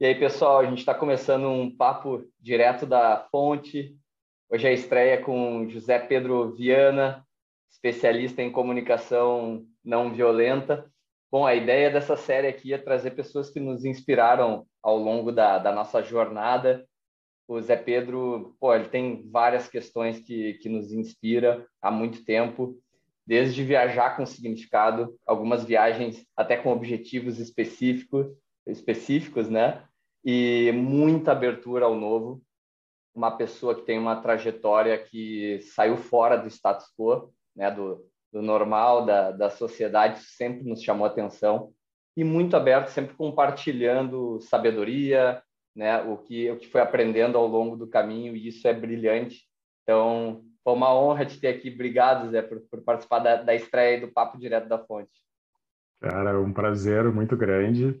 E aí, pessoal, a gente está começando um papo direto da fonte. Hoje é a estreia com José Pedro Viana, especialista em comunicação não violenta. Bom, a ideia dessa série aqui é trazer pessoas que nos inspiraram ao longo da, da nossa jornada. O Zé Pedro, pô, ele tem várias questões que, que nos inspira há muito tempo, desde viajar com significado, algumas viagens até com objetivos específicos, específicos, né? E muita abertura ao novo. Uma pessoa que tem uma trajetória que saiu fora do status quo, né, do, do normal, da, da sociedade, sempre nos chamou atenção. E muito aberto, sempre compartilhando sabedoria, né, o, que, o que foi aprendendo ao longo do caminho, e isso é brilhante. Então, foi uma honra te ter aqui. Obrigado, Zé, por, por participar da, da estreia do Papo Direto da Fonte. Cara, é um prazer muito grande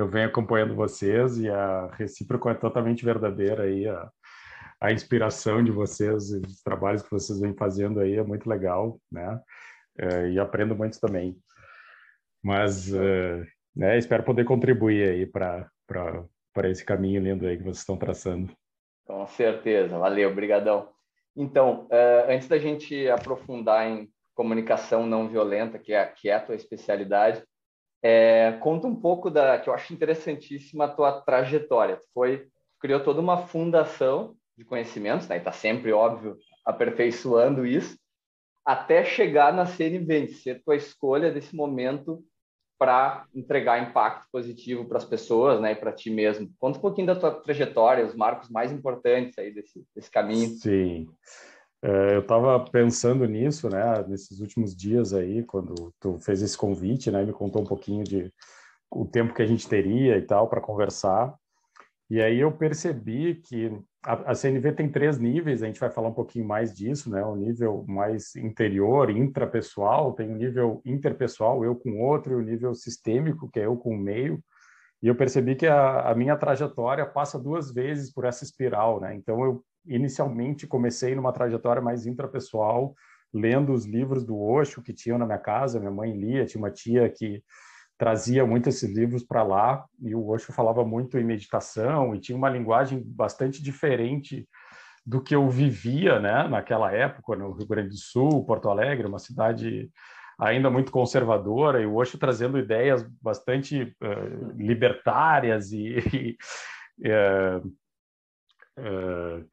eu venho acompanhando vocês e a recíproca é totalmente verdadeira aí, a, a inspiração de vocês e os trabalhos que vocês vêm fazendo aí é muito legal, né? É, e aprendo muito também. Mas, é, né, espero poder contribuir aí para para esse caminho lindo aí que vocês estão traçando. Com certeza, valeu, obrigadão. Então, uh, antes da gente aprofundar em comunicação não violenta, que é, que é a tua especialidade, é, conta um pouco da que eu acho interessantíssima a tua trajetória. Tu foi criou toda uma fundação de conhecimentos, né? Está sempre óbvio aperfeiçoando isso até chegar na CNV, ser tua escolha desse momento para entregar impacto positivo para as pessoas, né, e para ti mesmo. Conta um pouquinho da tua trajetória, os marcos mais importantes aí desse, desse caminho. Sim. É, eu estava pensando nisso, né, nesses últimos dias aí, quando tu fez esse convite, né, me contou um pouquinho de o tempo que a gente teria e tal para conversar. E aí eu percebi que a, a, CNV tem três níveis, a gente vai falar um pouquinho mais disso, né, o nível mais interior, intrapessoal, tem o nível interpessoal, eu com outro, e o nível sistêmico, que é eu com o meio. E eu percebi que a, a minha trajetória passa duas vezes por essa espiral, né? Então eu inicialmente comecei numa trajetória mais intrapessoal, lendo os livros do Osho que tinham na minha casa, minha mãe lia, tinha uma tia que trazia muito esses livros para lá, e o Osho falava muito em meditação e tinha uma linguagem bastante diferente do que eu vivia, né, naquela época, no Rio Grande do Sul, Porto Alegre, uma cidade ainda muito conservadora, e o Osho trazendo ideias bastante uh, libertárias e, e uh, é,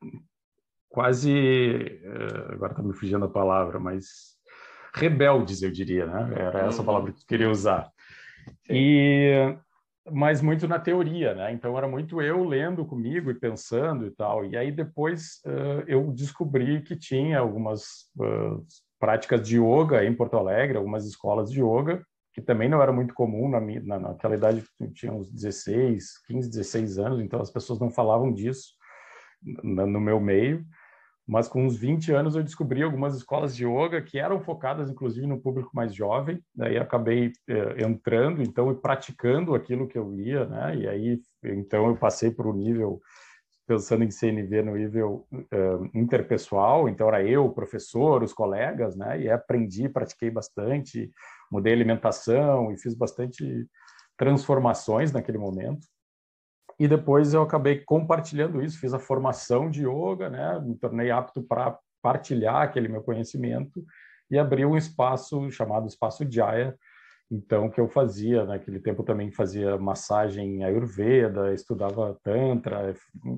quase, é, agora está me fugindo a palavra, mas rebeldes, eu diria, né? Era essa uhum. palavra que eu queria usar. E mas muito na teoria, né? Então era muito eu lendo comigo e pensando e tal. E aí depois uh, eu descobri que tinha algumas uh, práticas de yoga em Porto Alegre, algumas escolas de yoga que também não era muito comum na, na naquela idade, tinha uns 16, 15, 16 anos, então as pessoas não falavam disso no meu meio, mas com uns 20 anos eu descobri algumas escolas de yoga que eram focadas inclusive no público mais jovem, daí acabei eh, entrando então e praticando aquilo que eu lia, né? E aí então eu passei para o nível pensando em CNV no nível uh, interpessoal, então era eu, o professor, os colegas, né? E aprendi, pratiquei bastante, mudei alimentação e fiz bastante transformações naquele momento. E depois eu acabei compartilhando isso, fiz a formação de yoga, né? Me tornei apto para partilhar aquele meu conhecimento e abri um espaço chamado Espaço Jaya, então que eu fazia naquele tempo também fazia massagem ayurveda, estudava tantra,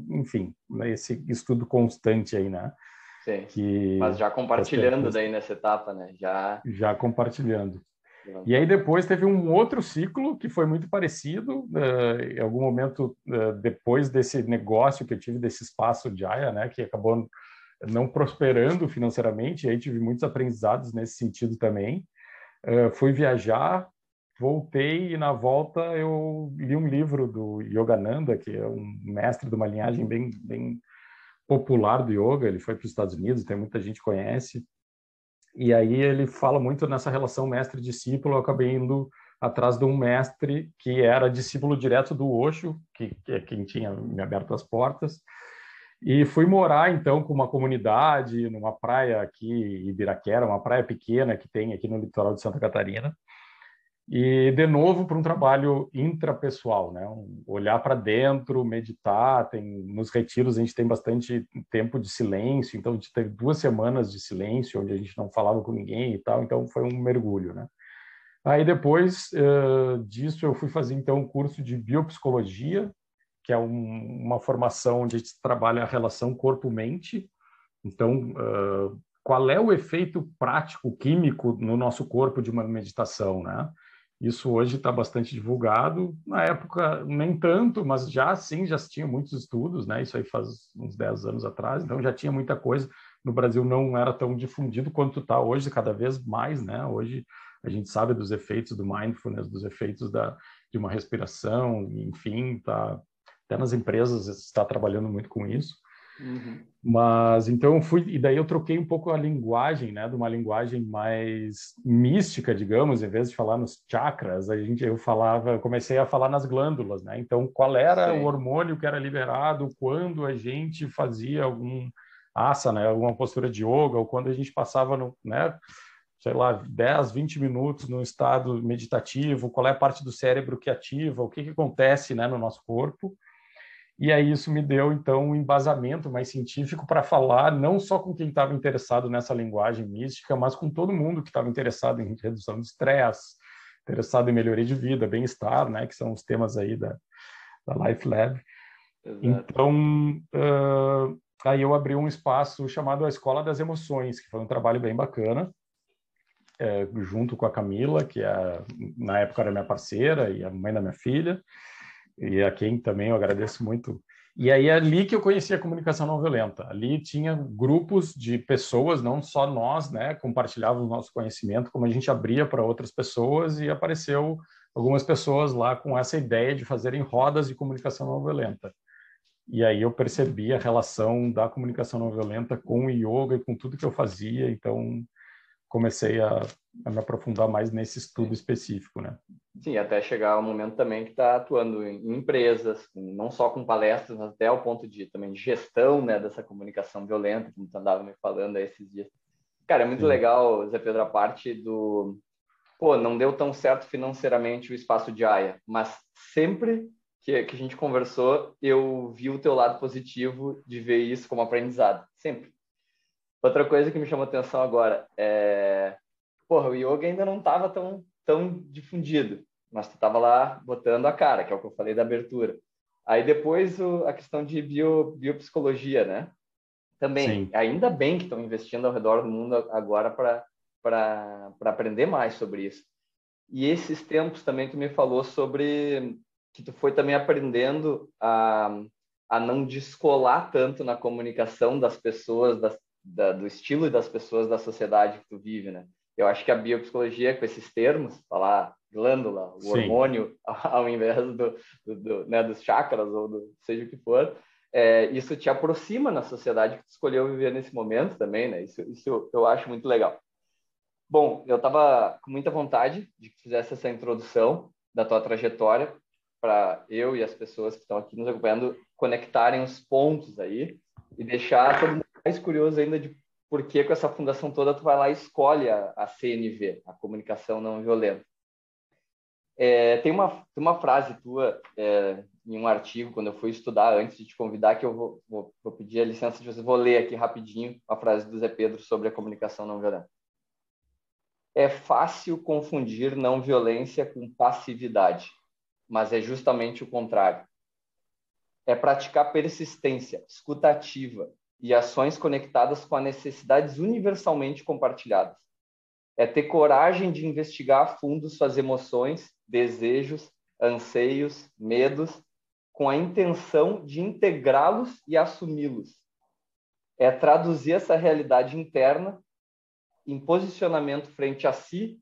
enfim, né? esse estudo constante aí, né? Sim. Que, Mas já compartilhando daí nessa etapa, né? Já já compartilhando. E aí depois teve um outro ciclo que foi muito parecido, uh, em algum momento uh, depois desse negócio que eu tive desse espaço de Aya, né, que acabou não prosperando financeiramente, e aí tive muitos aprendizados nesse sentido também. Uh, fui viajar, voltei e na volta eu li um livro do Yogananda, que é um mestre de uma linhagem bem, bem popular do yoga, ele foi para os Estados Unidos, tem muita gente que conhece, e aí ele fala muito nessa relação mestre-discípulo. Eu acabei indo atrás de um mestre que era discípulo direto do Osho, que, que é quem tinha me aberto as portas. E fui morar, então, com uma comunidade, numa praia aqui, Ibiraquera, uma praia pequena que tem aqui no litoral de Santa Catarina. E de novo para um trabalho intrapessoal, né? Um, olhar para dentro, meditar. Tem nos retiros a gente tem bastante tempo de silêncio, então a gente teve duas semanas de silêncio onde a gente não falava com ninguém e tal. Então foi um mergulho, né? Aí depois uh, disso eu fui fazer então um curso de biopsicologia, que é um, uma formação onde a gente trabalha a relação corpo-mente. Então uh, qual é o efeito prático químico no nosso corpo de uma meditação, né? Isso hoje está bastante divulgado. Na época, nem tanto, mas já sim, já tinha muitos estudos, né? Isso aí faz uns 10 anos atrás, então já tinha muita coisa. No Brasil não era tão difundido quanto está hoje, cada vez mais, né? Hoje a gente sabe dos efeitos do mindfulness, dos efeitos da, de uma respiração, enfim, tá, até nas empresas está trabalhando muito com isso. Uhum. Mas então eu fui e daí eu troquei um pouco a linguagem, né, de uma linguagem mais mística, digamos, em vez de falar nos chakras, a gente eu falava, comecei a falar nas glândulas, né? Então qual era Sim. o hormônio que era liberado quando a gente fazia algum asana, né, alguma postura de yoga ou quando a gente passava no, né, sei lá, 10, 20 minutos no estado meditativo, qual é a parte do cérebro que ativa, o que que acontece, né, no nosso corpo e aí isso me deu, então, um embasamento mais científico para falar não só com quem estava interessado nessa linguagem mística, mas com todo mundo que estava interessado em redução de estresse, interessado em melhoria de vida, bem-estar, né, que são os temas aí da, da Life Lab. Exato. Então, uh, aí eu abri um espaço chamado a Escola das Emoções, que foi um trabalho bem bacana, é, junto com a Camila, que é, na época era minha parceira e a mãe da minha filha, e a quem também eu agradeço muito. E aí é ali que eu conheci a comunicação não violenta. Ali tinha grupos de pessoas, não só nós, né, compartilhávamos o nosso conhecimento, como a gente abria para outras pessoas e apareceu algumas pessoas lá com essa ideia de fazerem rodas de comunicação não violenta. E aí eu percebi a relação da comunicação não violenta com o yoga e com tudo que eu fazia, então comecei a, a me aprofundar mais nesse estudo específico, né? Sim, até chegar ao momento também que está atuando em empresas, não só com palestras, mas até ao ponto de também de gestão, né, dessa comunicação violenta, como tu andava me falando aí esses dias. Cara, é muito Sim. legal, Zé Pedro, a parte do pô, não deu tão certo financeiramente o espaço de AIA, mas sempre que, que a gente conversou, eu vi o teu lado positivo de ver isso como aprendizado, sempre. Outra coisa que me chamou atenção agora é, porra, o yoga ainda não estava tão tão difundido, mas tu estava lá botando a cara, que é o que eu falei da abertura. Aí depois o, a questão de bio, biopsicologia, né? Também, Sim. ainda bem que estão investindo ao redor do mundo agora para aprender mais sobre isso. E esses tempos também tu me falou sobre que tu foi também aprendendo a, a não descolar tanto na comunicação das pessoas, das, da, do estilo das pessoas da sociedade que tu vive, né? Eu acho que a biopsicologia, com esses termos, falar glândula, o Sim. hormônio, ao invés do, do, do né, dos chakras ou do seja o que for, é, isso te aproxima na sociedade que tu escolheu viver nesse momento também, né? Isso, isso eu, eu acho muito legal. Bom, eu estava com muita vontade de que tu fizesse essa introdução da tua trajetória para eu e as pessoas que estão aqui nos acompanhando conectarem os pontos aí e deixar todo mundo mais curioso ainda de por que com essa fundação toda tu vai lá e escolhe a, a CNV, a Comunicação Não Violenta. É, tem, uma, tem uma frase tua é, em um artigo, quando eu fui estudar, antes de te convidar, que eu vou, vou, vou pedir a licença de vocês, vou ler aqui rapidinho a frase do Zé Pedro sobre a comunicação não violenta. É fácil confundir não violência com passividade, mas é justamente o contrário. É praticar persistência, escutativa, e ações conectadas com as necessidades universalmente compartilhadas. É ter coragem de investigar a fundo suas emoções, desejos, anseios, medos, com a intenção de integrá-los e assumi-los. É traduzir essa realidade interna em posicionamento frente a si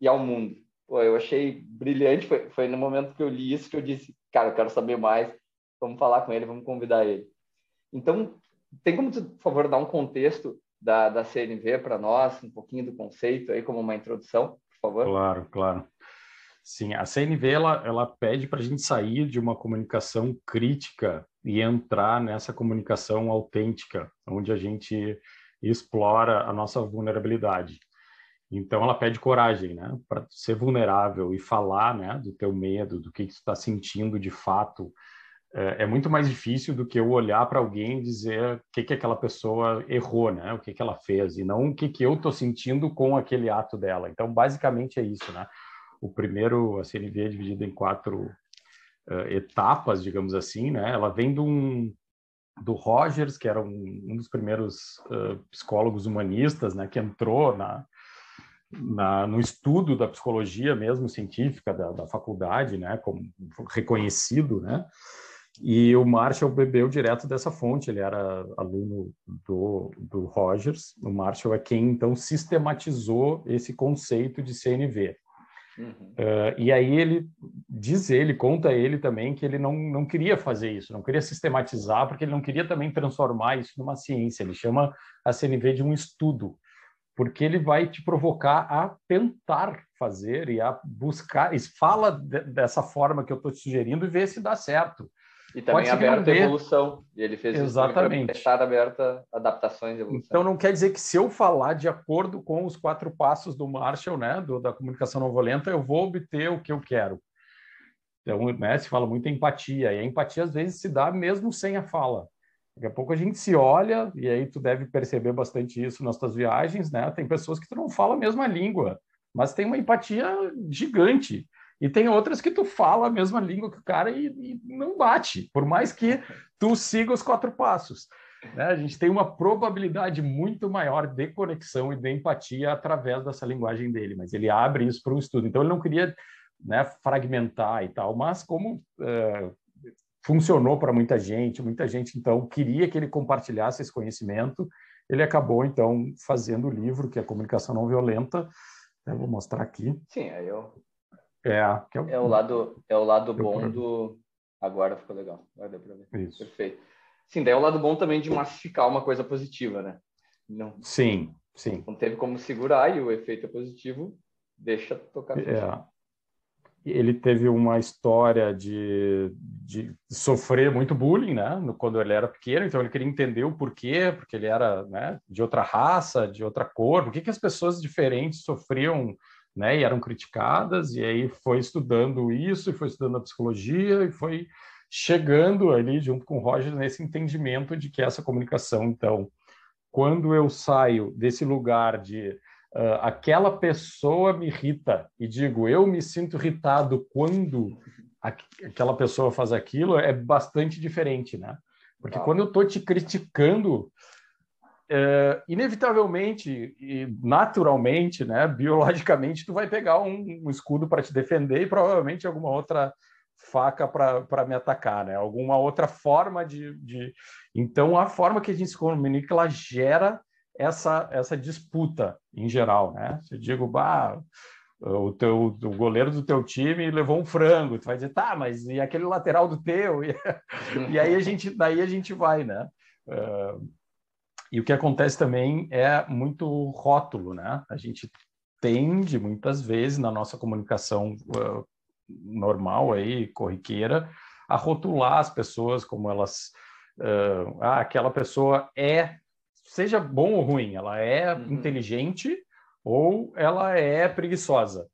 e ao mundo. Pô, eu achei brilhante. Foi, foi no momento que eu li isso que eu disse, cara, eu quero saber mais. Vamos falar com ele, vamos convidar ele. Então, tem como, por favor, dar um contexto da, da CNV para nós, um pouquinho do conceito aí, como uma introdução, por favor? Claro, claro. Sim, a CNV ela, ela pede para a gente sair de uma comunicação crítica e entrar nessa comunicação autêntica, onde a gente explora a nossa vulnerabilidade. Então ela pede coragem, né, para ser vulnerável e falar, né, do teu medo, do que, que tu está sentindo de fato. É, é muito mais difícil do que eu olhar para alguém e dizer o que que aquela pessoa errou, né, o que que ela fez e não o que que eu estou sentindo com aquele ato dela. Então basicamente é isso, né. O primeiro a CNV é dividido em quatro uh, etapas, digamos assim, né. Ela vem de um do Rogers, que era um, um dos primeiros uh, psicólogos humanistas, né, que entrou na, na, no estudo da psicologia mesmo científica da, da, faculdade, né, como reconhecido, né, e o Marshall bebeu direto dessa fonte, ele era aluno do, do Rogers, o Marshall é quem então sistematizou esse conceito de CNV. Uhum. Uh, e aí ele diz ele, conta ele também que ele não, não queria fazer isso, não queria sistematizar, porque ele não queria também transformar isso numa ciência. Ele chama a CNV de um estudo porque ele vai te provocar a tentar fazer e a buscar, e fala de, dessa forma que eu estou te sugerindo e vê se dá certo. E também aberta a evolução. E ele fez Exatamente. isso estar aberta adaptações e evolução. Então não quer dizer que se eu falar de acordo com os quatro passos do Marshall, né, do, da comunicação não violenta, eu vou obter o que eu quero. Então, né, se fala muito em empatia, e a empatia às vezes se dá mesmo sem a fala. Daqui a pouco a gente se olha, e aí tu deve perceber bastante isso nas tuas viagens, né? Tem pessoas que tu não fala a mesma língua, mas tem uma empatia gigante. E tem outras que tu fala a mesma língua que o cara e, e não bate, por mais que tu siga os quatro passos. Né? A gente tem uma probabilidade muito maior de conexão e de empatia através dessa linguagem dele, mas ele abre isso para um estudo. Então ele não queria né, fragmentar e tal, mas como uh, funcionou para muita gente, muita gente então queria que ele compartilhasse esse conhecimento. Ele acabou então fazendo o livro que é Comunicação Não Violenta. Eu vou mostrar aqui. Sim, aí eu. É, é, o... é o lado é o lado bom do. Agora ficou legal. Agora deu para ver. Isso. Perfeito. Sim, daí é o lado bom também de massificar uma coisa positiva, né? Não. Sim, sim. Não teve como segurar e o efeito é positivo. Deixa tocar. É ele teve uma história de, de sofrer muito bullying, né, quando ele era pequeno, então ele queria entender o porquê, porque ele era, né, de outra raça, de outra cor, por que, que as pessoas diferentes sofriam, né, e eram criticadas, e aí foi estudando isso, e foi estudando a psicologia, e foi chegando ali, junto com o Roger, nesse entendimento de que essa comunicação, então, quando eu saio desse lugar de uh, aquela pessoa me irrita e digo eu me sinto irritado quando aquela pessoa faz aquilo é bastante diferente, né? Porque quando eu estou te criticando, é, inevitavelmente e naturalmente, né, biologicamente, tu vai pegar um, um escudo para te defender e provavelmente alguma outra faca para me atacar, né? Alguma outra forma de, de, Então, a forma que a gente se comunica, ela gera essa, essa disputa em geral, né? Se eu digo, bah, o teu o goleiro do teu time levou um frango, tu vai dizer, tá, mas e aquele lateral do teu? E, e aí a gente, daí a gente vai, né? Uh, e o que acontece também é muito rótulo, né? A gente tende muitas vezes na nossa comunicação uh, normal aí, corriqueira, a rotular as pessoas como elas, uh, ah, aquela pessoa é seja bom ou ruim, ela é uhum. inteligente ou ela é preguiçosa.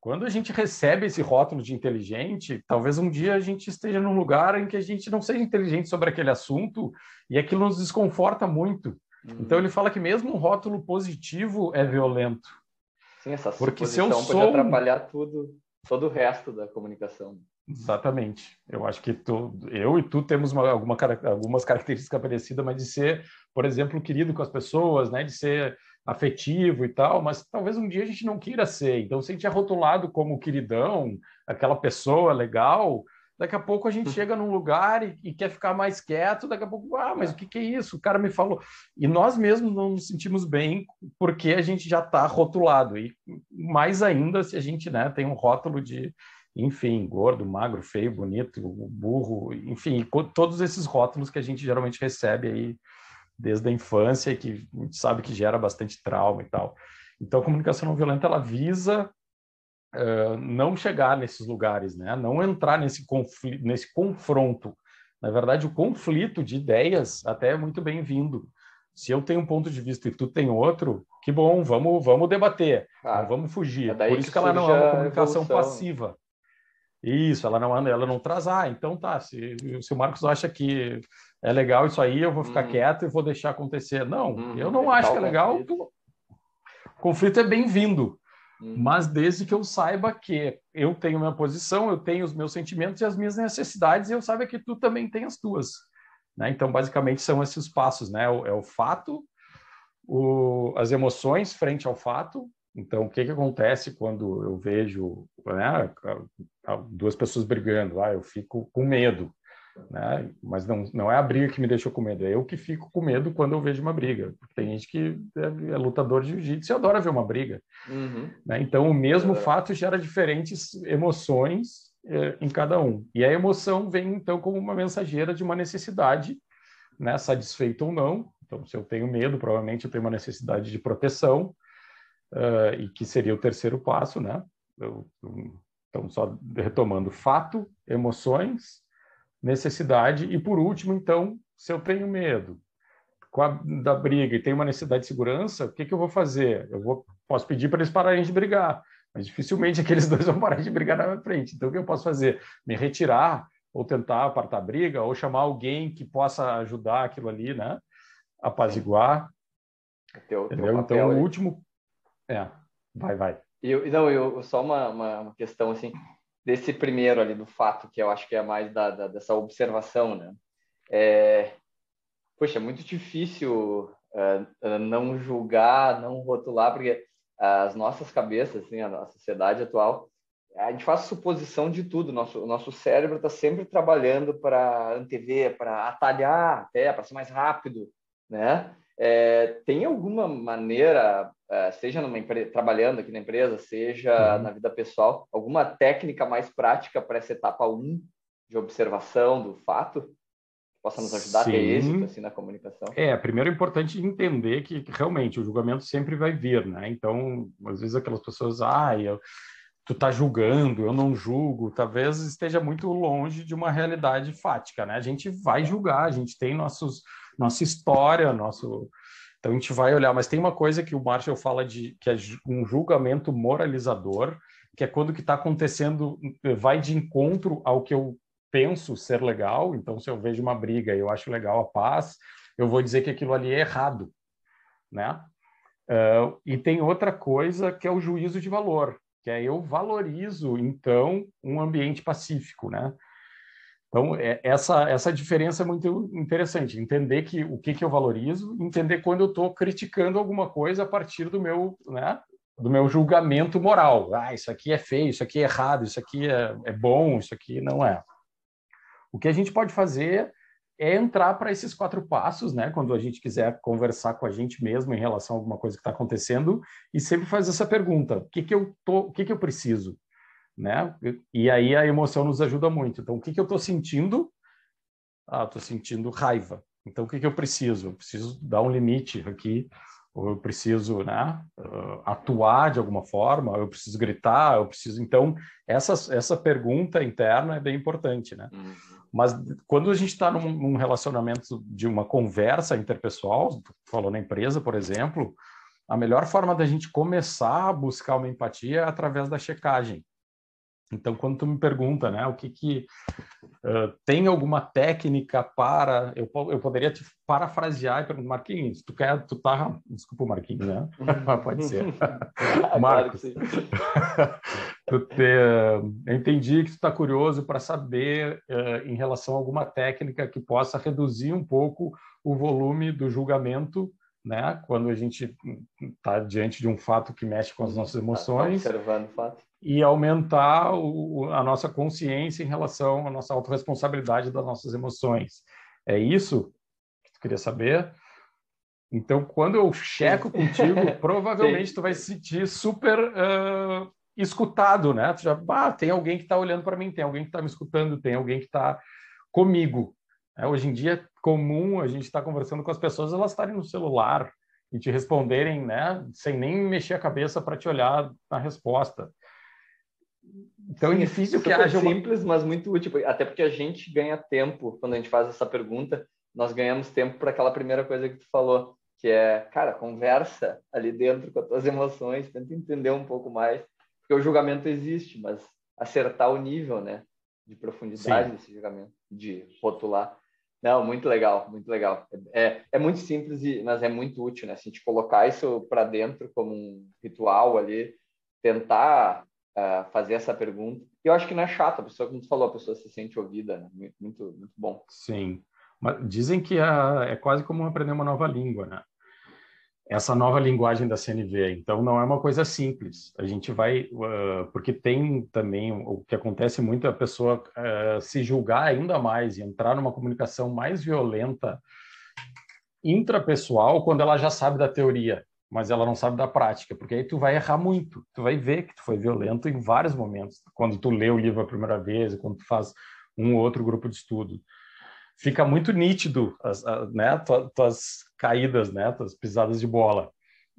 Quando a gente recebe esse rótulo de inteligente, talvez um dia a gente esteja num lugar em que a gente não seja inteligente sobre aquele assunto e aquilo nos desconforta muito. Uhum. Então ele fala que mesmo um rótulo positivo é violento. Sim, essa Porque se eu sou... pode atrapalhar tudo, todo o resto da comunicação. Exatamente. Eu acho que tu, eu e tu temos uma, alguma, algumas características parecidas, mas de ser, por exemplo, querido com as pessoas, né? De ser afetivo e tal, mas talvez um dia a gente não queira ser. Então, se a gente é rotulado como queridão, aquela pessoa legal, daqui a pouco a gente chega num lugar e, e quer ficar mais quieto, daqui a pouco, ah, mas o que, que é isso? O cara me falou. E nós mesmos não nos sentimos bem porque a gente já está rotulado. E mais ainda se a gente né, tem um rótulo de enfim, gordo, magro, feio, bonito, burro, enfim, todos esses rótulos que a gente geralmente recebe aí desde a infância e que a gente sabe que gera bastante trauma e tal. Então, a comunicação não violenta, ela visa uh, não chegar nesses lugares, né? Não entrar nesse conflito, nesse confronto. Na verdade, o conflito de ideias até é muito bem-vindo. Se eu tenho um ponto de vista e tu tem outro, que bom, vamos, vamos debater, ah, vamos fugir. É Por isso que, que ela não é uma comunicação passiva. Isso, ela não, ela não traz, ah, então tá, se, se o Marcos acha que é legal isso aí, eu vou ficar hum. quieto e vou deixar acontecer. Não, hum, eu não acho que é legal. O conflito é bem-vindo, hum. mas desde que eu saiba que eu tenho minha posição, eu tenho os meus sentimentos e as minhas necessidades, e eu saiba que tu também tem as tuas. Né? Então, basicamente, são esses passos, né? É o fato, o, as emoções frente ao fato. Então, o que, que acontece quando eu vejo né, duas pessoas brigando? Ah, eu fico com medo. Né? Mas não, não é a briga que me deixou com medo, é eu que fico com medo quando eu vejo uma briga. Tem gente que é, é lutador de jiu-jitsu e adora ver uma briga. Uhum. Né? Então, o mesmo é. fato gera diferentes emoções é, em cada um. E a emoção vem, então, como uma mensageira de uma necessidade, né? satisfeita ou não. Então, se eu tenho medo, provavelmente eu tenho uma necessidade de proteção, uh, e que seria o terceiro passo, né? Eu, então, só retomando: fato, emoções, necessidade, e por último, então, se eu tenho medo a, da briga e tenho uma necessidade de segurança, o que, que eu vou fazer? Eu vou, posso pedir para eles pararem de brigar, mas dificilmente aqueles dois vão parar de brigar na minha frente. Então, o que eu posso fazer? Me retirar, ou tentar apartar a briga, ou chamar alguém que possa ajudar aquilo ali, né? Apaziguar. Teu, teu então, o último. É, vai, vai. Eu, não, eu, só uma, uma questão assim desse primeiro ali do fato que eu acho que é mais da, da dessa observação, né? É, poxa, é muito difícil uh, não julgar, não rotular, porque as nossas cabeças, assim, a nossa sociedade atual, a gente faz suposição de tudo. Nosso, o nosso cérebro está sempre trabalhando para antever, para atalhar até, para ser mais rápido, né? É, tem alguma maneira, é, seja numa trabalhando aqui na empresa, seja uhum. na vida pessoal, alguma técnica mais prática para essa etapa 1 de observação do fato? Que possa nos ajudar Sim. a ter êxito assim, na comunicação? É, primeiro é importante entender que realmente o julgamento sempre vai vir, né? Então, às vezes aquelas pessoas, ah, eu, tu tá julgando, eu não julgo, talvez esteja muito longe de uma realidade fática, né? A gente vai julgar, a gente tem nossos nossa história, nosso. Então a gente vai olhar, mas tem uma coisa que o Marshall fala de que é um julgamento moralizador, que é quando o que está acontecendo vai de encontro ao que eu penso ser legal. Então, se eu vejo uma briga e eu acho legal a paz, eu vou dizer que aquilo ali é errado, né? Uh, e tem outra coisa que é o juízo de valor, que é eu valorizo então um ambiente pacífico, né? Então, é, essa, essa diferença é muito interessante. Entender que o que, que eu valorizo, entender quando eu estou criticando alguma coisa a partir do meu, né, do meu julgamento moral. Ah, isso aqui é feio, isso aqui é errado, isso aqui é, é bom, isso aqui não é. O que a gente pode fazer é entrar para esses quatro passos, né? Quando a gente quiser conversar com a gente mesmo em relação a alguma coisa que está acontecendo e sempre fazer essa pergunta: o que que eu tô, o que que eu preciso? Né? E aí a emoção nos ajuda muito. Então, o que, que eu estou sentindo? Ah, estou sentindo raiva. Então, o que, que eu preciso? Eu preciso dar um limite aqui, ou eu preciso né, uh, atuar de alguma forma, eu preciso gritar, eu preciso... Então, essa, essa pergunta interna é bem importante, né? Uhum. Mas quando a gente está num, num, relacionamento de uma conversa interpessoal, falou na empresa, por exemplo, a melhor forma da gente começar a buscar uma empatia é através da checagem. Então, quando tu me pergunta, né, o que que uh, tem alguma técnica para, eu, eu poderia te parafrasear e perguntar, Marquinhos, tu quer, tu tá, desculpa, Marquinhos, né? Pode ser. Marcos, tu te, eu entendi que tu está curioso para saber uh, em relação a alguma técnica que possa reduzir um pouco o volume do julgamento né? Quando a gente está diante de um fato que mexe com as nossas tá emoções. Observando o fato e aumentar o, a nossa consciência em relação à nossa autorresponsabilidade das nossas emoções. É isso que tu queria saber? Então, quando eu checo contigo, provavelmente tu vai se sentir super uh, escutado, né? Tu já, ah, tem alguém que está olhando para mim, tem alguém que está me escutando, tem alguém que está comigo. É, hoje em dia é comum a gente estar tá conversando com as pessoas, elas estarem no celular e te responderem, né, sem nem mexer a cabeça para te olhar na resposta. Então é Sim, é difícil que haja uma... simples, mas muito útil, até porque a gente ganha tempo quando a gente faz essa pergunta, nós ganhamos tempo para aquela primeira coisa que tu falou, que é, cara, conversa ali dentro com as tuas emoções, tenta entender um pouco mais, porque o julgamento existe, mas acertar o nível, né, de profundidade Sim. desse julgamento, de rotular. Não, muito legal, muito legal. É, é muito simples, mas é muito útil, né? Assim, a gente colocar isso para dentro como um ritual ali, tentar fazer essa pergunta. E eu acho que não é chato, a pessoa, como tu falou, a pessoa se sente ouvida, né? Muito, muito, bom. Sim. Mas dizem que é, é quase como aprender uma nova língua, né? essa nova linguagem da CNV. Então, não é uma coisa simples. A gente vai, uh, porque tem também o que acontece muito é a pessoa uh, se julgar ainda mais e entrar numa comunicação mais violenta intrapessoal quando ela já sabe da teoria, mas ela não sabe da prática, porque aí tu vai errar muito. Tu vai ver que tu foi violento em vários momentos, quando tu lê o livro a primeira vez, quando tu faz um ou outro grupo de estudo fica muito nítido as, as né, tuas, tuas caídas, né, tuas pisadas de bola.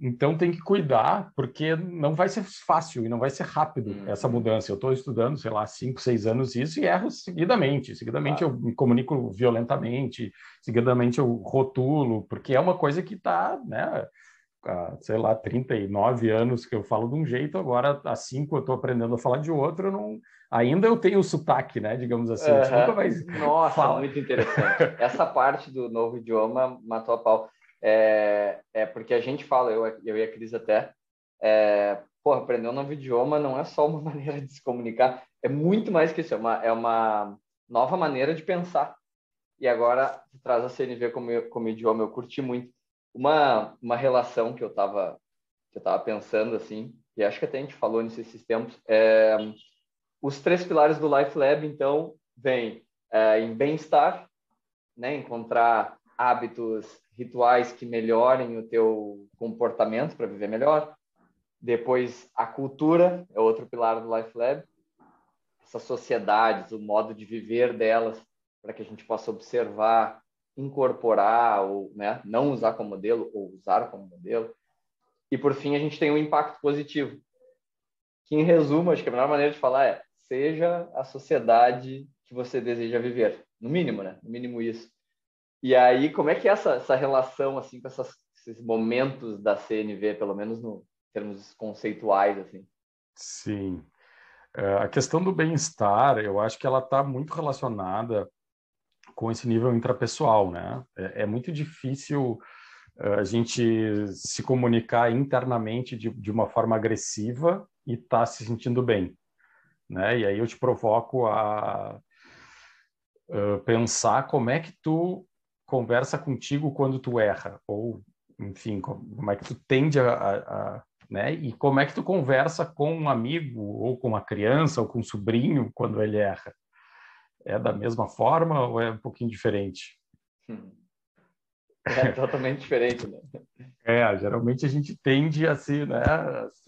Então tem que cuidar, porque não vai ser fácil e não vai ser rápido uhum. essa mudança. Eu estou estudando, sei lá, cinco, seis anos isso e erro seguidamente. Seguidamente claro. eu me comunico violentamente, seguidamente eu rotulo, porque é uma coisa que está, né, sei lá, 39 anos que eu falo de um jeito, agora há cinco eu estou aprendendo a falar de outro, eu não, ainda eu tenho o sotaque, né? Digamos assim. Uhum. Nunca mais Nossa, fala. muito interessante. Essa parte do novo idioma matou a pau. É, é porque a gente fala, eu, eu e a Cris até, é, porra, aprender um novo idioma não é só uma maneira de se comunicar, é muito mais que isso, é uma, é uma nova maneira de pensar. E agora traz a CNV como, como idioma, eu curti muito. Uma, uma relação que eu estava que eu tava pensando, assim, e acho que até a gente falou nesses tempos, é, os três pilares do Life Lab, então, vêm é, em bem-estar, né? encontrar hábitos, rituais que melhorem o teu comportamento para viver melhor. Depois, a cultura é outro pilar do Life Lab. Essas sociedades, o modo de viver delas, para que a gente possa observar, incorporar, ou né, não usar como modelo, ou usar como modelo. E, por fim, a gente tem um impacto positivo, que, em resumo, acho que a melhor maneira de falar é seja a sociedade que você deseja viver. No mínimo, né? No mínimo isso. E aí, como é que é essa, essa relação, assim, com essas, esses momentos da CNV, pelo menos no termos conceituais, assim? Sim. É, a questão do bem-estar, eu acho que ela está muito relacionada com esse nível intrapessoal, né? É, é muito difícil é, a gente se comunicar internamente de, de uma forma agressiva e estar tá se sentindo bem né? E aí eu te provoco a uh, pensar como é que tu conversa contigo quando tu erra, ou, enfim, como é que tu tende a, a, a né? E como é que tu conversa com um amigo, ou com uma criança, ou com um sobrinho quando ele erra? É da mesma forma ou é um pouquinho diferente? É totalmente diferente, né? É, geralmente a gente tende a se, né,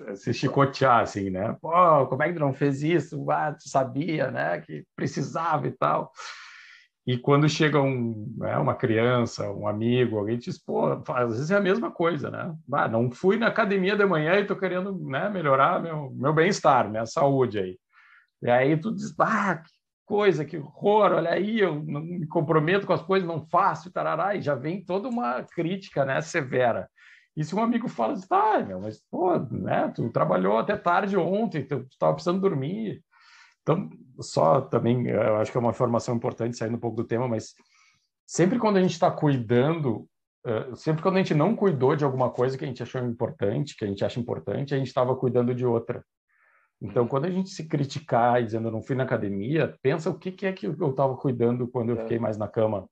a se chicotear, assim, né? Pô, como é que tu não fez isso? Ah, tu sabia, né, que precisava e tal. E quando chega um, né, uma criança, um amigo, alguém diz, pô, às vezes é a mesma coisa, né? Ah, não fui na academia de manhã e tô querendo né, melhorar meu, meu bem-estar, minha saúde aí. E aí tu diz, ah, coisa, que horror, olha aí, eu não me comprometo com as coisas, não faço, tarará, e já vem toda uma crítica, né, severa. E se um amigo fala, tá, meu, mas, pô, né, tu trabalhou até tarde ontem, tu estava precisando dormir. Então, só também, eu acho que é uma informação importante, saindo um pouco do tema, mas sempre quando a gente está cuidando, sempre quando a gente não cuidou de alguma coisa que a gente achou importante, que a gente acha importante, a gente estava cuidando de outra. Então, quando a gente se criticar dizendo eu não fui na academia, pensa o que, que é que eu estava cuidando quando eu fiquei é. mais na cama,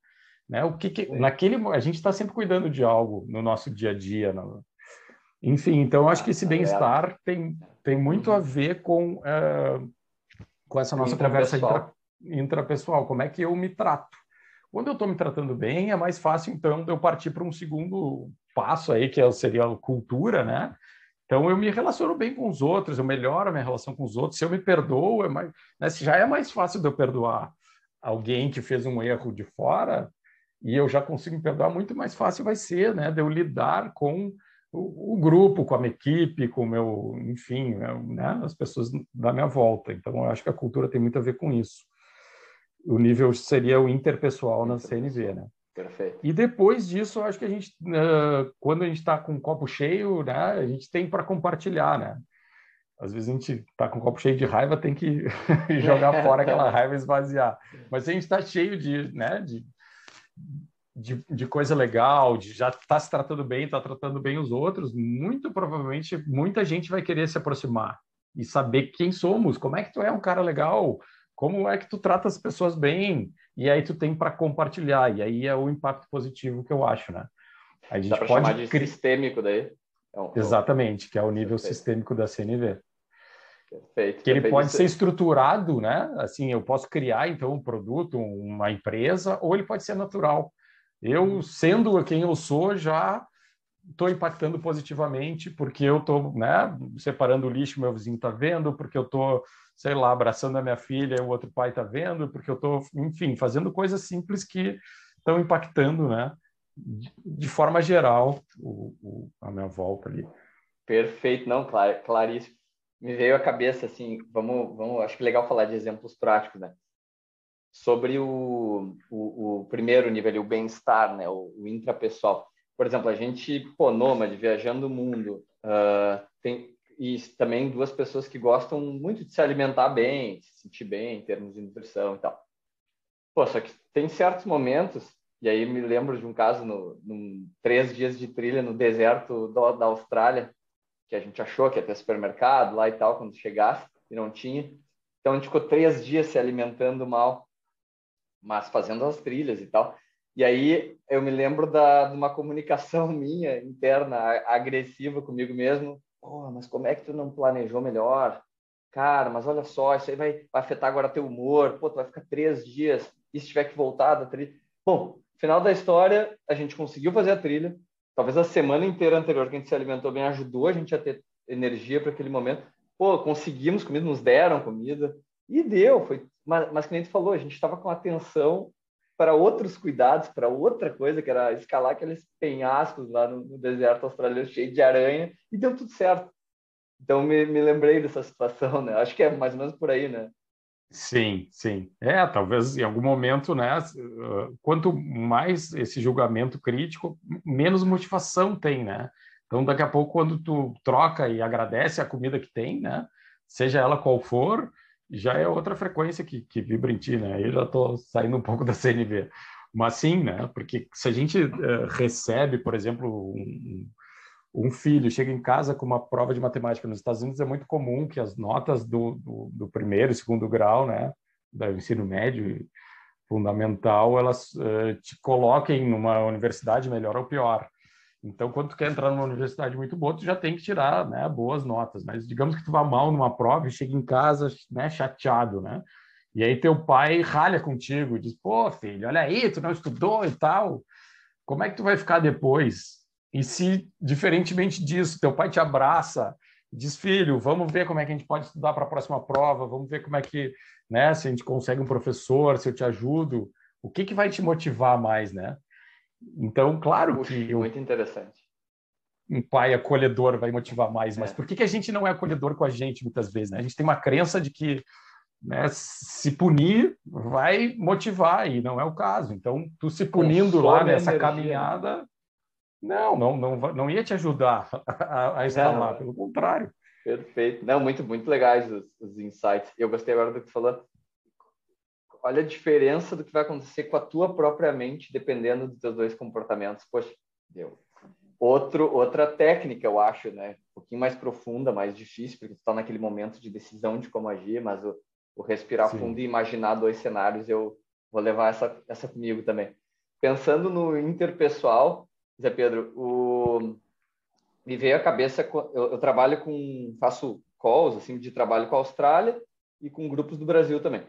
né? O que, que naquele a gente está sempre cuidando de algo no nosso dia a dia, no... enfim. Então, eu acho que esse ah, bem-estar tem tem muito a uhum. ver com uh, com essa nossa conversa intra, intrapessoal. Como é que eu me trato? Quando eu estou me tratando bem, é mais fácil então eu partir para um segundo passo aí que é seria a cultura, né? Então eu me relaciono bem com os outros, eu melhoro a minha relação com os outros. Se eu me perdoo, é mais, né, se já é mais fácil de eu perdoar alguém que fez um erro de fora, e eu já consigo me perdoar, muito mais fácil vai ser, né, de eu lidar com o, o grupo, com a minha equipe, com o meu, enfim, né, as pessoas da minha volta. Então eu acho que a cultura tem muito a ver com isso. O nível seria o interpessoal na CNV, né? Perfeito. E depois disso, acho que a gente, uh, quando a gente está com um copo cheio, né, a gente tem para compartilhar, né? Às vezes a gente está com um copo cheio de raiva, tem que jogar fora aquela raiva e esvaziar. Mas se a gente está cheio de, né, de, de, de, coisa legal, de já está se tratando bem, está tratando bem os outros, muito provavelmente muita gente vai querer se aproximar e saber quem somos, como é que tu é um cara legal, como é que tu trata as pessoas bem, e aí tu tem para compartilhar, e aí é o impacto positivo que eu acho, né? A gente Dá pode chamar de cri... sistêmico daí. É um, Exatamente, que é o nível perfeito. sistêmico da CNV. Perfeito. Que ele pode ser estruturado, né? Assim, eu posso criar então um produto, uma empresa, ou ele pode ser natural. Eu, uhum. sendo quem eu sou, já estou impactando positivamente porque eu estou né, separando o lixo, meu vizinho está vendo, porque eu estou sei lá, abraçando a minha filha, o outro pai está vendo, porque eu estou, enfim, fazendo coisas simples que estão impactando, né? De, de forma geral, o, o, a minha volta ali. Perfeito, não, clar, claríssimo. Me veio à cabeça, assim, vamos, vamos, acho que é legal falar de exemplos práticos, né? Sobre o, o, o primeiro nível, o bem-estar, né? O, o intrapessoal. Por exemplo, a gente, pô, nômade, viajando o mundo, uh, tem, e também duas pessoas que gostam muito de se alimentar bem, se sentir bem em termos de nutrição e tal. Pô, só que tem certos momentos, e aí me lembro de um caso no, num três dias de trilha no deserto do, da Austrália, que a gente achou que ia ter supermercado lá e tal, quando chegasse, e não tinha. Então a gente ficou três dias se alimentando mal, mas fazendo as trilhas e tal. E aí eu me lembro da, de uma comunicação minha interna, agressiva comigo mesmo, Pô, mas como é que tu não planejou melhor? Cara, mas olha só, isso aí vai, vai afetar agora teu humor. Pô, tu vai ficar três dias e se tiver que voltar da trilha. Bom, final da história, a gente conseguiu fazer a trilha. Talvez a semana inteira anterior que a gente se alimentou bem ajudou a gente a ter energia para aquele momento. Pô, conseguimos comida, nos deram comida. E deu, foi. Mas, mas que nem tu falou, a gente estava com atenção para outros cuidados, para outra coisa, que era escalar aqueles penhascos lá no, deserto australiano cheio de aranha, e deu tudo certo. Então me, me lembrei dessa situação, né? Acho que é mais ou menos por aí, né? Sim, sim. É, talvez em algum momento, né? Quanto mais esse julgamento crítico, menos motivação tem, né? Então, daqui a pouco, quando tu troca e agradece a comida que tem, né? Seja ela qual for, já é outra frequência que, que vibra em ti, né? Eu já estou saindo um pouco da CNV. Mas sim, né? Porque se a gente uh, recebe, por exemplo, um, um, filho chega em casa com uma prova de matemática nos Estados Unidos, é muito comum que as notas do, do, do primeiro segundo grau, né? Do ensino médio fundamental, elas uh, te coloquem numa universidade melhor ou pior. Então, quando tu quer entrar numa universidade muito boa, tu já tem que tirar né, boas notas. Mas digamos que tu vá mal numa prova e chega em casa né, chateado, né? E aí teu pai ralha contigo, diz, pô, filho, olha aí, tu não estudou e tal. Como é que tu vai ficar depois? E se, diferentemente disso, teu pai te abraça, diz, filho, vamos ver como é que a gente pode estudar para a próxima prova, vamos ver como é que, né, se a gente consegue um professor, se eu te ajudo, o que que vai te motivar mais, né? Então, claro Puxa, que... Muito interessante. Um pai acolhedor vai motivar mais, mas é. por que, que a gente não é acolhedor com a gente muitas vezes? Né? A gente tem uma crença de que né, se punir vai motivar, e não é o caso. Então, tu se punindo Consome lá nessa energia. caminhada, não, não, não, não ia te ajudar a, a pelo contrário. Perfeito. Não, muito, muito legais os, os insights. Eu gostei agora do que tu falou olha a diferença do que vai acontecer com a tua própria mente, dependendo dos teus dois comportamentos. Poxa, deu. Outro, outra técnica, eu acho, né? Um pouquinho mais profunda, mais difícil, porque tu está naquele momento de decisão de como agir, mas o, o respirar Sim. fundo e imaginar dois cenários, eu vou levar essa, essa comigo também. Pensando no interpessoal, Zé Pedro, o... me veio à cabeça, eu, eu trabalho com, faço calls, assim, de trabalho com a Austrália e com grupos do Brasil também.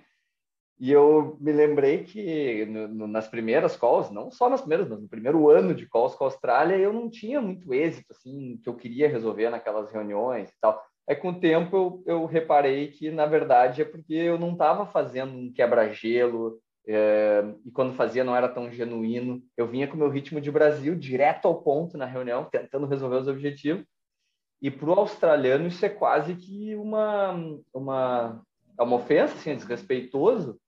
E eu me lembrei que no, no, nas primeiras calls, não só nas primeiras, mas no primeiro ano de calls com a Austrália, eu não tinha muito êxito, assim, que eu queria resolver naquelas reuniões e tal. Aí, com o tempo, eu, eu reparei que, na verdade, é porque eu não estava fazendo um quebra-gelo, é, e quando fazia não era tão genuíno. Eu vinha com o meu ritmo de Brasil, direto ao ponto na reunião, tentando resolver os objetivos. E para o australiano, isso é quase que uma, uma, é uma ofensa, assim, é desrespeitoso,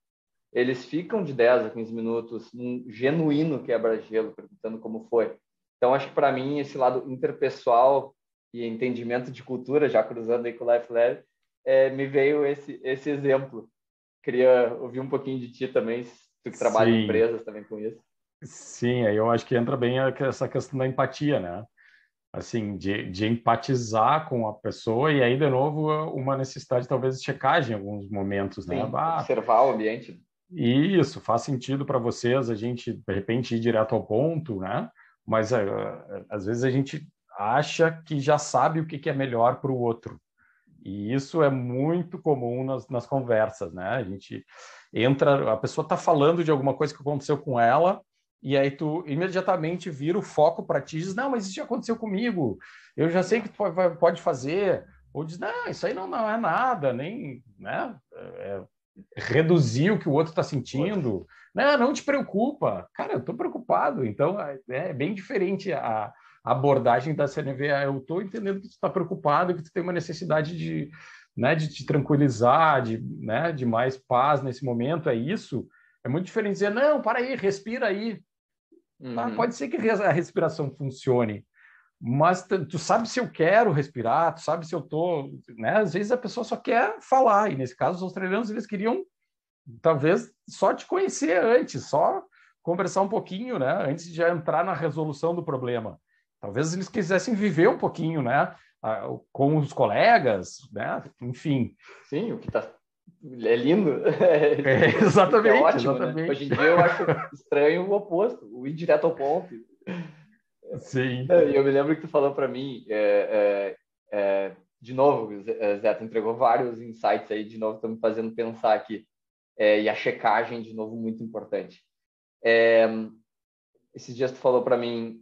eles ficam de 10 a 15 minutos num genuíno quebra-gelo, perguntando como foi. Então, acho que para mim, esse lado interpessoal e entendimento de cultura, já cruzando aí com o Life Lab, é, me veio esse, esse exemplo. Queria ouvir um pouquinho de ti também, tu que trabalha Sim. em empresas também com isso. Sim, aí eu acho que entra bem essa questão da empatia, né? Assim, de, de empatizar com a pessoa e aí, de novo, uma necessidade talvez de checagem em alguns momentos, né? Sim, né? observar o ambiente. Isso, faz sentido para vocês a gente, de repente, ir direto ao ponto, né? Mas uh, às vezes a gente acha que já sabe o que, que é melhor para o outro. E isso é muito comum nas, nas conversas, né? A gente entra, a pessoa está falando de alguma coisa que aconteceu com ela, e aí tu imediatamente vira o foco para ti e diz, não, mas isso já aconteceu comigo, eu já sei que tu pode fazer. Ou diz, não, isso aí não, não é nada, nem, né? É, reduzir o que o outro está sentindo. Não, não te preocupa. Cara, eu estou preocupado. Então, é, é bem diferente a, abordagem da CNV. Ah, eu estou entendendo que tu está preocupado, que tu tem uma necessidade de, né, de te tranquilizar, de, né, de mais paz nesse momento. É isso. É muito diferente dizer, não, para aí, respira aí. Tá, uhum. Tá? Pode ser que a respiração funcione, mas tu sabe se eu quero respirar, tu sabe se eu tô, né? Às vezes a pessoa só quer falar, e nesse caso os australianos eles queriam talvez só te conhecer antes, só conversar um pouquinho, né, antes de já entrar na resolução do problema. Talvez eles quisessem viver um pouquinho, né, com os colegas, né, enfim. Sim, o que tá é lindo. É, exatamente, é ótimo, né? exatamente. Né? Hoje em dia eu acho estranho o oposto, o ir direto ao ponto. Sim. É, eu me lembro que tu falou para mim, é, é, é, de novo, Zé, tu entregou vários insights aí, de novo, me fazendo pensar aqui. É, e a checagem, de novo, muito importante. esses dias tu falou para mim,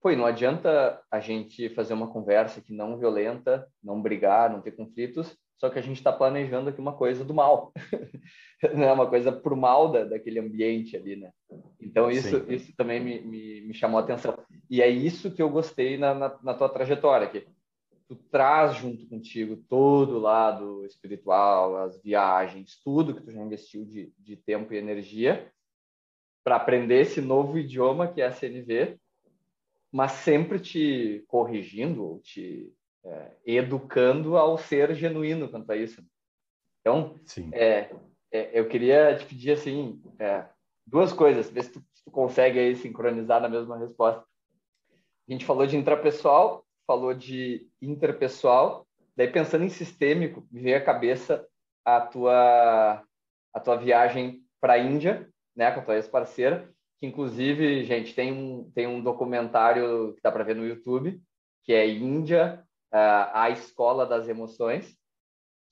foi, não adianta a gente fazer uma conversa que não violenta, não brigar, não ter conflitos, só que a gente está planejando aqui uma coisa do mal, né? uma coisa pro mal da, daquele ambiente ali, né? Então isso, isso também me, me, me, chamou a atenção. E é isso que eu gostei na, na, na tua trajetória, que tu traz junto contigo todo o lado espiritual, as viagens, tudo que tu já investiu de, de tempo e energia para aprender esse novo idioma que é a CNV, mas sempre te corrigindo ou te é, educando ao ser genuíno quanto a isso. Então, é, é, eu queria te pedir assim é, duas coisas, ver se tu, se tu, consegue aí sincronizar na mesma resposta. A gente falou de intrapessoal, falou de interpessoal, daí pensando em sistêmico, me veio à cabeça a tua a tua viagem para a Índia, né, com a tua ex-parceira, que inclusive, gente, tem um, tem um documentário que dá para ver no YouTube, que é Índia, uh, a Escola das Emoções,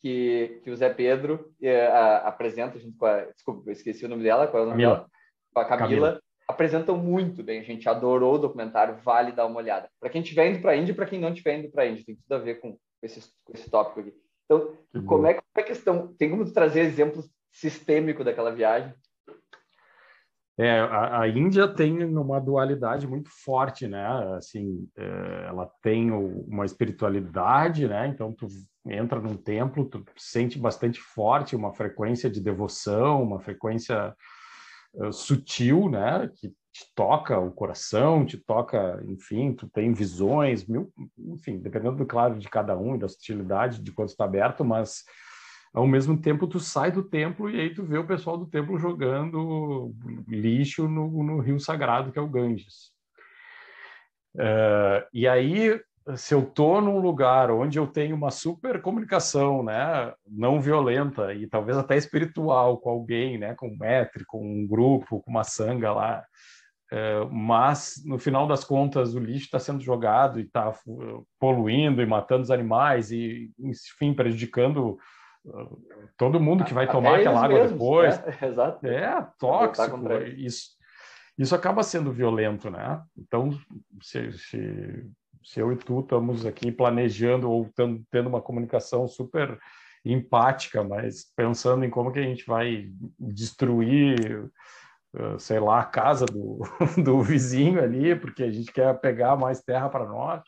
que, que o Zé Pedro uh, apresenta junto com a... Desculpa, eu esqueci o nome dela, qual é o nome Camila. dela? Com a Camila. Camila. Apresentam muito bem, a gente adorou o documentário, vale dar uma olhada. Para quem estiver indo para a Índia para quem não estiver indo para a Índia, tem tudo a ver com, esse, com esse tópico aqui. Então, como é que é a questão? Tem como trazer exemplos sistêmicos daquela viagem? É, a, a, Índia tem uma dualidade muito forte, né? Assim, é, ela tem uma espiritualidade, né? Então tu entra num templo, tu sente bastante forte uma frequência de devoção, uma frequência uh, sutil, né? Que te toca o coração, te toca, enfim, tu tem visões, mil, enfim, dependendo do claro de cada um e da sutilidade de quanto está aberto, mas ao mesmo tempo tu sai do templo e aí tu vê o pessoal do templo jogando lixo no, no rio sagrado que é o Ganges. Uh, e aí, se eu tô num lugar onde eu tenho uma super comunicação, né, não violenta e talvez até espiritual com alguém, né, com um metre, com um grupo, com uma sanga lá, uh, mas no final das contas o lixo está sendo jogado e está poluindo e matando os animais e, enfim, prejudicando todo mundo que vai tomar é aquela água mesmos, depois. É, exato. é tóxico. Isso, isso acaba sendo violento, né? Então, se, se, se eu e tu estamos aqui planejando ou tendo uma comunicação super empática, mas pensando em como que a gente vai destruir, sei lá, a casa do, do vizinho ali, porque a gente quer pegar mais terra para nós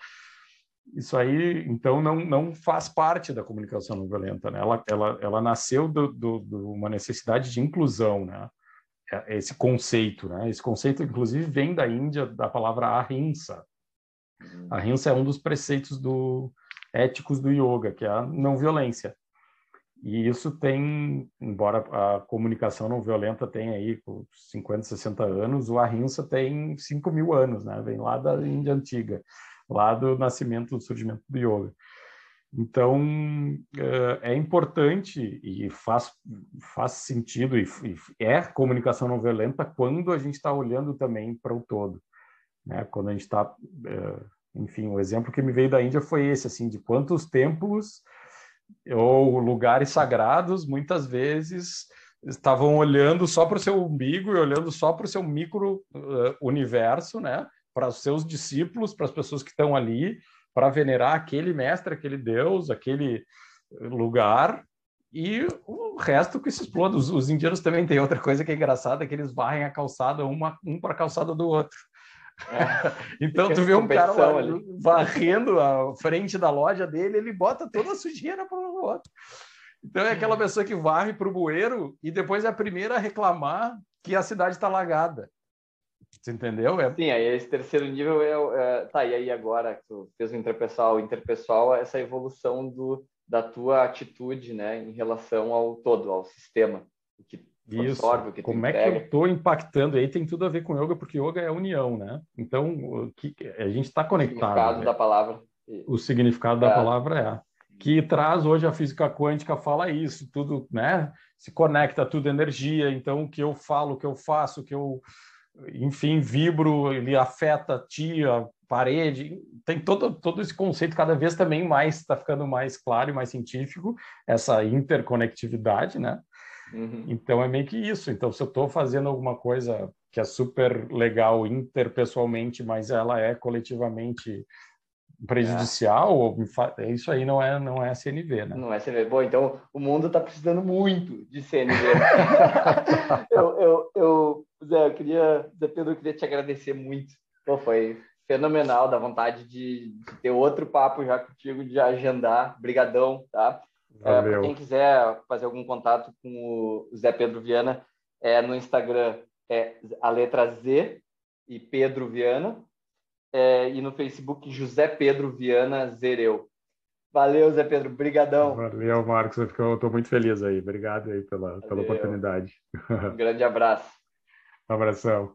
isso aí, então, não, não faz parte da comunicação não violenta, né? Ela, ela, ela nasceu de uma necessidade de inclusão, né? é, esse conceito, né? Esse conceito, inclusive, vem da Índia, da palavra ahimsa. Uhum. Ahimsa é um dos preceitos do, éticos do yoga, que é a não violência. E isso tem, embora a comunicação não violenta tenha aí 50, 60 anos, o ahimsa tem 5 mil anos, né? Vem lá da Índia Antiga, lá do nascimento, do surgimento do yoga. Então, é importante e faz, faz sentido e é comunicação não violenta quando a gente está olhando também para o todo. Né? Quando a gente está... Enfim, o exemplo que me veio da Índia foi esse, assim, de quantos templos ou lugares sagrados, muitas vezes, estavam olhando só para o seu umbigo e olhando só para o seu micro uh, universo, né? Para os seus discípulos, para as pessoas que estão ali, para venerar aquele mestre, aquele Deus, aquele lugar, e o resto que se exploda. Os, os, indianos também têm outra coisa que é engraçada, que eles varrem a calçada uma, um para a calçada do outro. É. então tu vê um cara lá, varrendo a frente da loja dele, ele bota toda a sujeira para o outro. Então é aquela pessoa que varre para o bueiro e depois é a primeira a reclamar que a cidade está lagada. Você entendeu? É... Sim, aí esse terceiro nível é, é, tá, e aí agora que tu fez o interpessoal, o interpessoal é essa evolução do, da tua atitude, né, em relação ao todo, ao sistema, o que isso. Absorve, Como é que eu estou impactando? Aí tem tudo a ver com yoga, porque yoga é união, né? Então, o que, a gente está conectado. O significado né? da palavra. O significado é. da palavra é. Que traz hoje a física quântica, fala isso, tudo, né? Se conecta tudo energia. Então, o que eu falo, o que eu faço, o que eu, enfim, vibro, ele afeta a parede. Tem todo, todo esse conceito, cada vez também mais, está ficando mais claro e mais científico, essa interconectividade, né? Uhum. Então é meio que isso. Então, se eu estou fazendo alguma coisa que é super legal interpessoalmente, mas ela é coletivamente prejudicial, é. isso aí não é não é CNV, né? Não é CNV. Bom, então o mundo está precisando muito de CNV. eu, eu, eu, Zé, eu queria, Zé Pedro, eu queria te agradecer muito. Pô, foi fenomenal, da vontade de, de, ter outro papo já contigo, de agendar. Brigadão, tá? É, para quem quiser fazer algum contato com o Zé Pedro Viana, é no Instagram é a letra Z e Pedro Viana, é, e no Facebook José Pedro Viana Zereu. Valeu, Zé Pedro, brigadão. Valeu, Marcos, eu estou muito feliz aí. Obrigado aí pela, pela oportunidade. Um grande abraço. Um abração.